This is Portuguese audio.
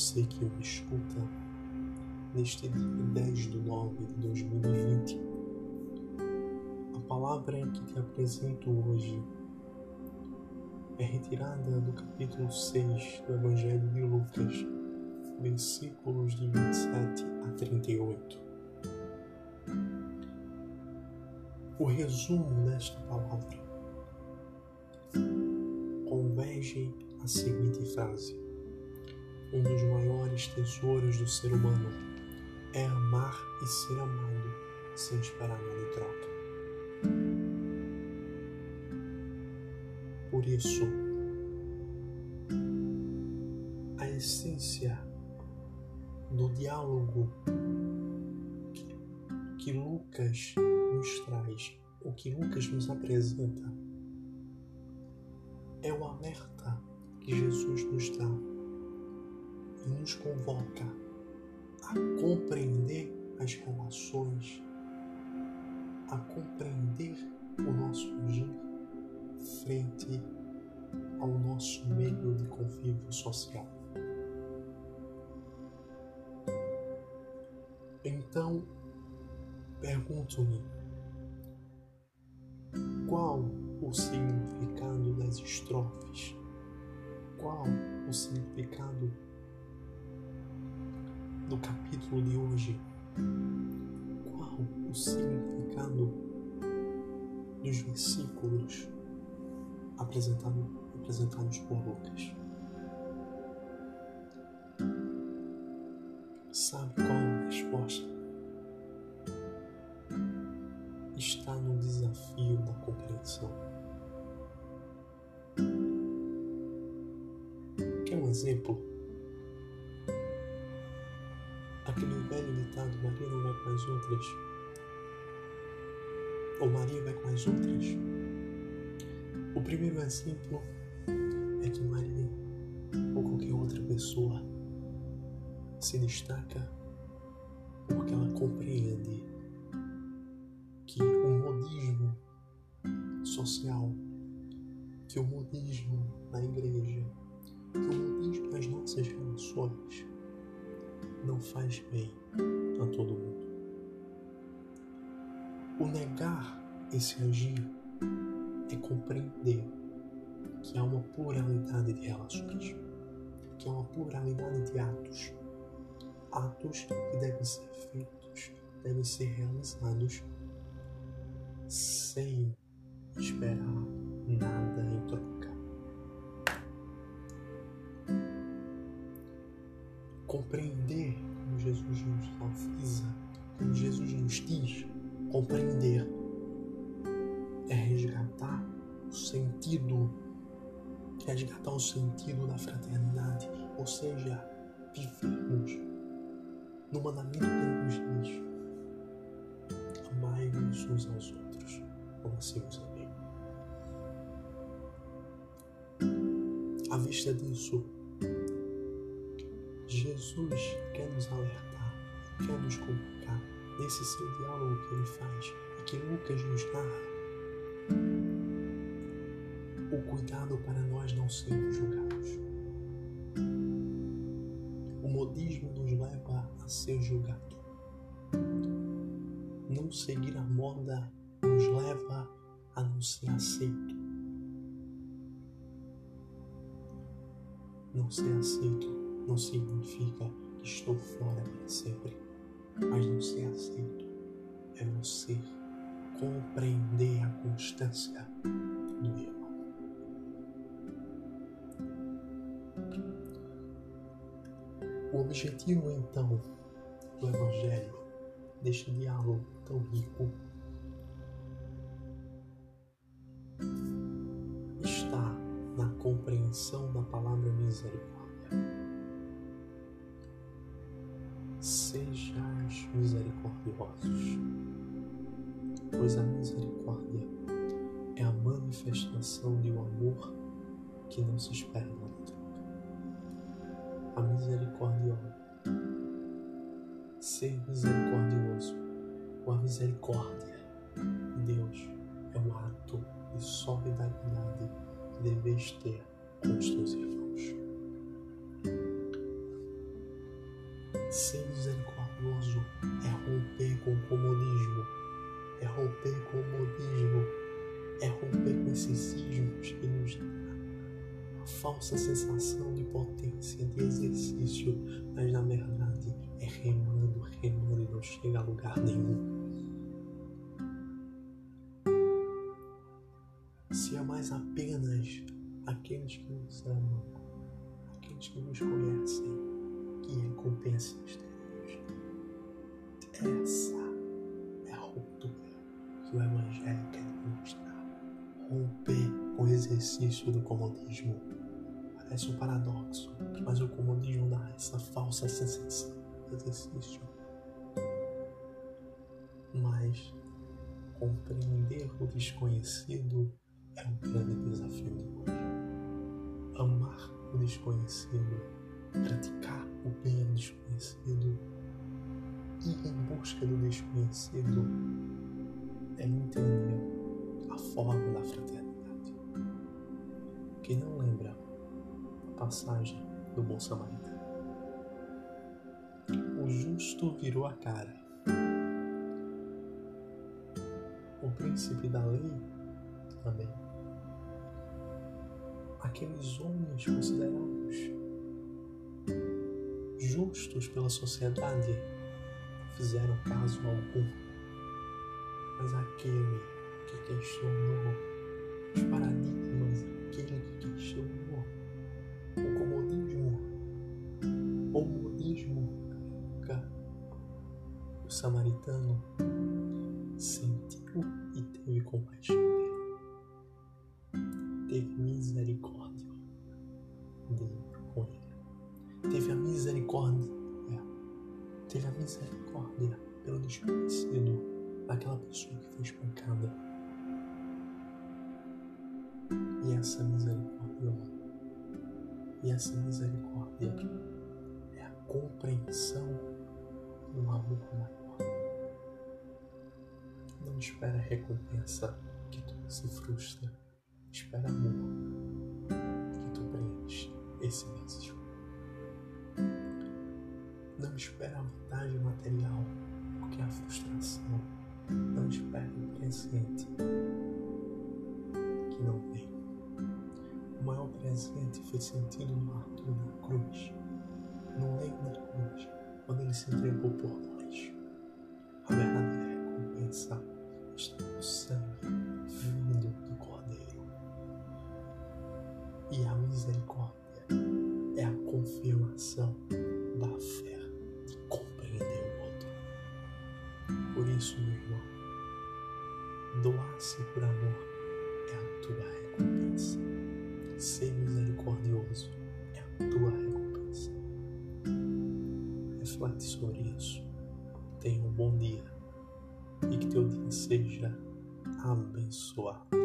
você que me escuta neste dia 10 de 9 de 2020. A palavra que te apresento hoje é retirada do capítulo 6 do Evangelho de Lucas, versículos de 27 a 38. O resumo desta palavra converge à seguinte frase: Um dos maiores tesouros do ser humano é amar e ser amado sem esperar nada em troca. Por isso, a essência do diálogo que, que Lucas nos traz, o que Lucas nos apresenta, é o alerta que Jesus nos dá nos convoca a compreender as relações, a compreender o nosso agir frente ao nosso meio de convívio social. Então, pergunto-me, qual o significado das estrofes? Qual o significado do capítulo de hoje? Qual o significado dos versículos apresentado, apresentados por Lucas? Sabe qual a resposta? Está no desafio da compreensão. Quer um exemplo? Velho ditado: Maria não vai com as outras. Ou Maria vai com as outras. O primeiro exemplo é que Maria ou qualquer outra pessoa se destaca esse agir é compreender que há uma pluralidade de relações, que há uma pluralidade de atos atos que devem ser feitos, devem ser realizados sem esperar nada em troca. Compreender como Jesus nos avisa, como Jesus nos diz, compreender é resgatar o sentido, resgatar o sentido da fraternidade, ou seja, vivermos no mandamento que nos diz: amai-vos uns aos outros, como assim vos amei. À vista disso, Jesus quer nos alertar, quer nos convocar nesse seu diálogo que ele faz e que Lucas nos narra. O cuidado para nós não sermos julgados. O modismo nos leva a ser julgado. Não seguir a moda nos leva a não ser aceito. Não ser aceito não significa que estou fora para sempre, mas não ser aceito é você compreender a constância do erro. O objetivo então do Evangelho, deste diálogo tão rico, está na compreensão da palavra misericórdia. Sejais misericordiosos, pois a misericórdia é a manifestação de um amor que não se espera a misericordiosa. Ser misericordioso com a misericórdia de Deus é um ato de solidariedade que deveis ter com os teus irmãos. Ser misericordioso é romper com o comunismo, é romper com o modismo, é romper com esses cismos que nos falsa sensação de potência, de exercício, mas na verdade é remando, remando e não chega a lugar nenhum. Se é mais apenas aqueles que nos amam, aqueles que nos conhecem, que recompensam os Essa é a ruptura que o Evangelho quer exercício do comodismo. Parece um paradoxo, mas o comodismo dá essa falsa sensação de exercício. Mas compreender o desconhecido é um grande desafio de hoje. Amar o desconhecido, praticar o bem ao desconhecido, ir em busca do desconhecido é entender a forma da fraternidade. Quem não lembra a passagem do bom samaritano? O justo virou a cara. O príncipe da lei também. Aqueles homens considerados justos pela sociedade fizeram caso algum, mas aquele que questionou os paradigmas, questionou o comodismo, o modismo o samaritano sentiu e teve compaixão dele teve misericórdia dele com ele. Teve a misericórdia, teve a misericórdia pelo desconhecido, aquela pessoa que foi espancada. Essa misericórdia, e essa misericórdia é a compreensão do amor maior. Não espera recompensa que tu se frustra espera amor que tu preenche esse vazio. Não espera a vantagem material, porque é a frustração. Não espera o presente que não presente foi sentido no Arthur na cruz, no leito da cruz, quando ele se entregou por nós. A verdadeira recompensa está no sangue E a misericórdia é a confirmação da fé de compreender o outro. Por isso, meu irmão, doar-se por amor é a tua recompensa. Ser seja.